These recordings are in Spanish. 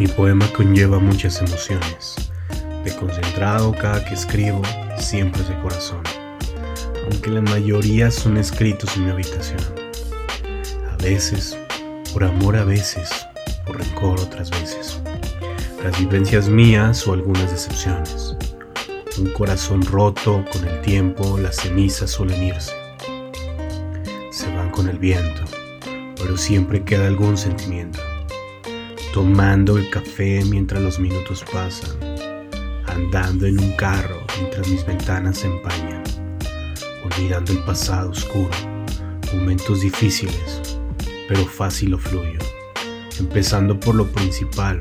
Mi poema conlleva muchas emociones. De concentrado cada que escribo, siempre es de corazón. Aunque la mayoría son escritos en mi habitación. A veces, por amor a veces, por rencor otras veces. Las vivencias mías o algunas decepciones. Un corazón roto con el tiempo, las cenizas suelen irse. Se van con el viento, pero siempre queda algún sentimiento tomando el café mientras los minutos pasan, andando en un carro mientras mis ventanas se empañan, olvidando el pasado oscuro, momentos difíciles, pero fácil lo fluyo, empezando por lo principal,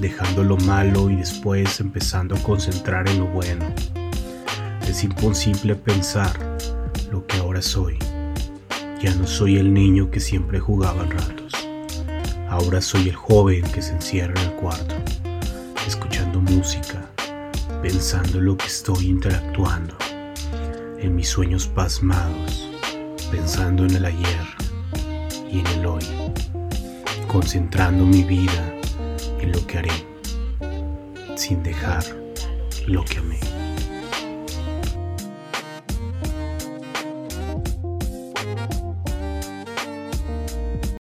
dejando lo malo y después empezando a concentrar en lo bueno. Es imposible pensar lo que ahora soy. Ya no soy el niño que siempre jugaba en ratos. Ahora soy el joven que se encierra en el cuarto, escuchando música, pensando en lo que estoy interactuando, en mis sueños pasmados, pensando en el ayer y en el hoy, concentrando mi vida en lo que haré, sin dejar lo que amé.